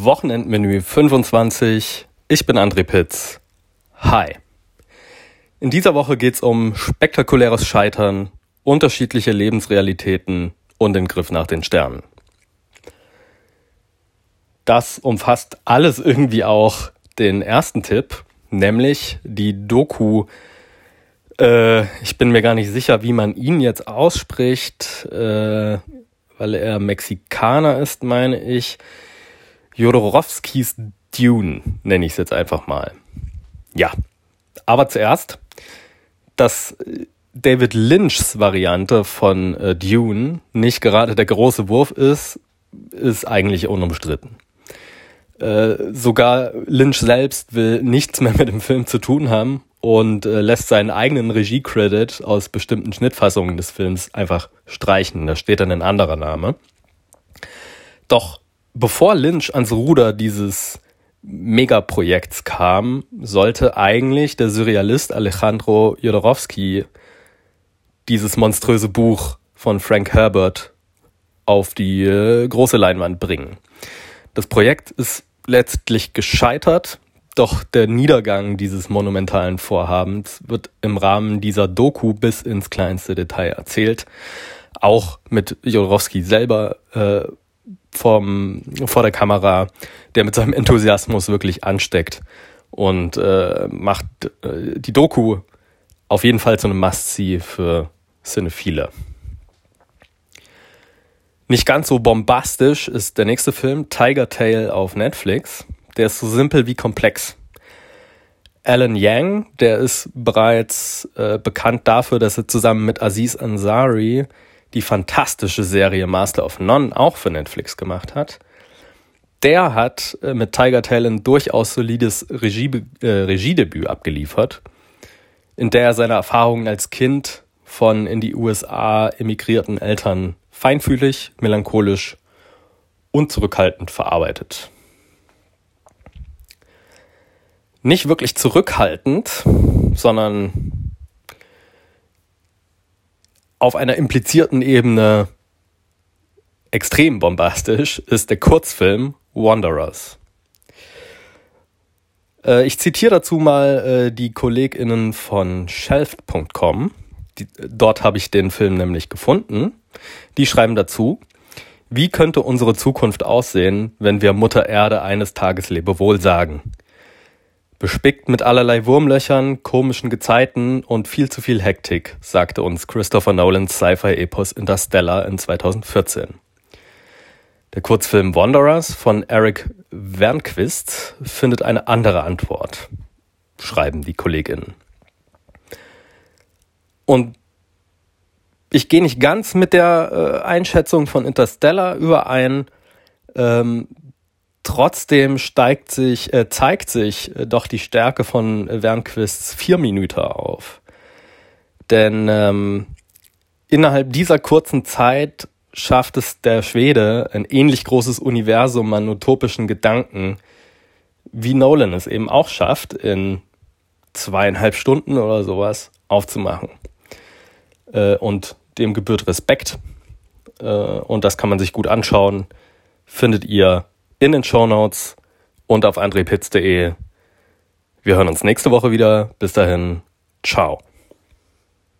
Wochenendmenü 25. Ich bin André Pitz. Hi. In dieser Woche geht es um spektakuläres Scheitern, unterschiedliche Lebensrealitäten und den Griff nach den Sternen. Das umfasst alles irgendwie auch den ersten Tipp, nämlich die Doku. Äh, ich bin mir gar nicht sicher, wie man ihn jetzt ausspricht, äh, weil er Mexikaner ist, meine ich. Jodorowskis Dune, nenne ich es jetzt einfach mal. Ja, aber zuerst, dass David Lynchs Variante von äh, Dune nicht gerade der große Wurf ist, ist eigentlich unumstritten. Äh, sogar Lynch selbst will nichts mehr mit dem Film zu tun haben und äh, lässt seinen eigenen Regie-Credit aus bestimmten Schnittfassungen des Films einfach streichen. Da steht dann ein anderer Name. Doch bevor Lynch ans Ruder dieses Megaprojekts kam, sollte eigentlich der Surrealist Alejandro Jodorowsky dieses monströse Buch von Frank Herbert auf die äh, große Leinwand bringen. Das Projekt ist letztlich gescheitert, doch der Niedergang dieses monumentalen Vorhabens wird im Rahmen dieser Doku bis ins kleinste Detail erzählt, auch mit Jodorowsky selber äh, vom, vor der Kamera, der mit seinem Enthusiasmus wirklich ansteckt und äh, macht äh, die Doku auf jeden Fall zu einem Must-See für Cinephile. Nicht ganz so bombastisch ist der nächste Film, Tiger Tail auf Netflix. Der ist so simpel wie komplex. Alan Yang, der ist bereits äh, bekannt dafür, dass er zusammen mit Aziz Ansari die fantastische Serie Master of None auch für Netflix gemacht hat. Der hat äh, mit Tiger Talent durchaus solides Regie, äh, Regiedebüt abgeliefert, in der er seine Erfahrungen als Kind von in die USA emigrierten Eltern feinfühlig, melancholisch und zurückhaltend verarbeitet. Nicht wirklich zurückhaltend, sondern auf einer implizierten Ebene extrem bombastisch ist der Kurzfilm Wanderers. Äh, ich zitiere dazu mal äh, die KollegInnen von Shelft.com. Dort habe ich den Film nämlich gefunden. Die schreiben dazu, wie könnte unsere Zukunft aussehen, wenn wir Mutter Erde eines Tages Lebewohl sagen? Bespickt mit allerlei Wurmlöchern, komischen Gezeiten und viel zu viel Hektik, sagte uns Christopher Nolans Sci-Fi-Epos Interstellar in 2014. Der Kurzfilm Wanderers von Eric Wernquist findet eine andere Antwort, schreiben die Kolleginnen. Und ich gehe nicht ganz mit der äh, Einschätzung von Interstellar überein. Ähm, Trotzdem steigt sich, äh, zeigt sich äh, doch die Stärke von Wernquists vier Minuten auf. Denn ähm, innerhalb dieser kurzen Zeit schafft es der Schwede, ein ähnlich großes Universum an utopischen Gedanken, wie Nolan es eben auch schafft, in zweieinhalb Stunden oder sowas aufzumachen. Äh, und dem gebührt Respekt. Äh, und das kann man sich gut anschauen. Findet ihr in den Show Notes und auf andrepitz.de. Wir hören uns nächste Woche wieder. Bis dahin, ciao.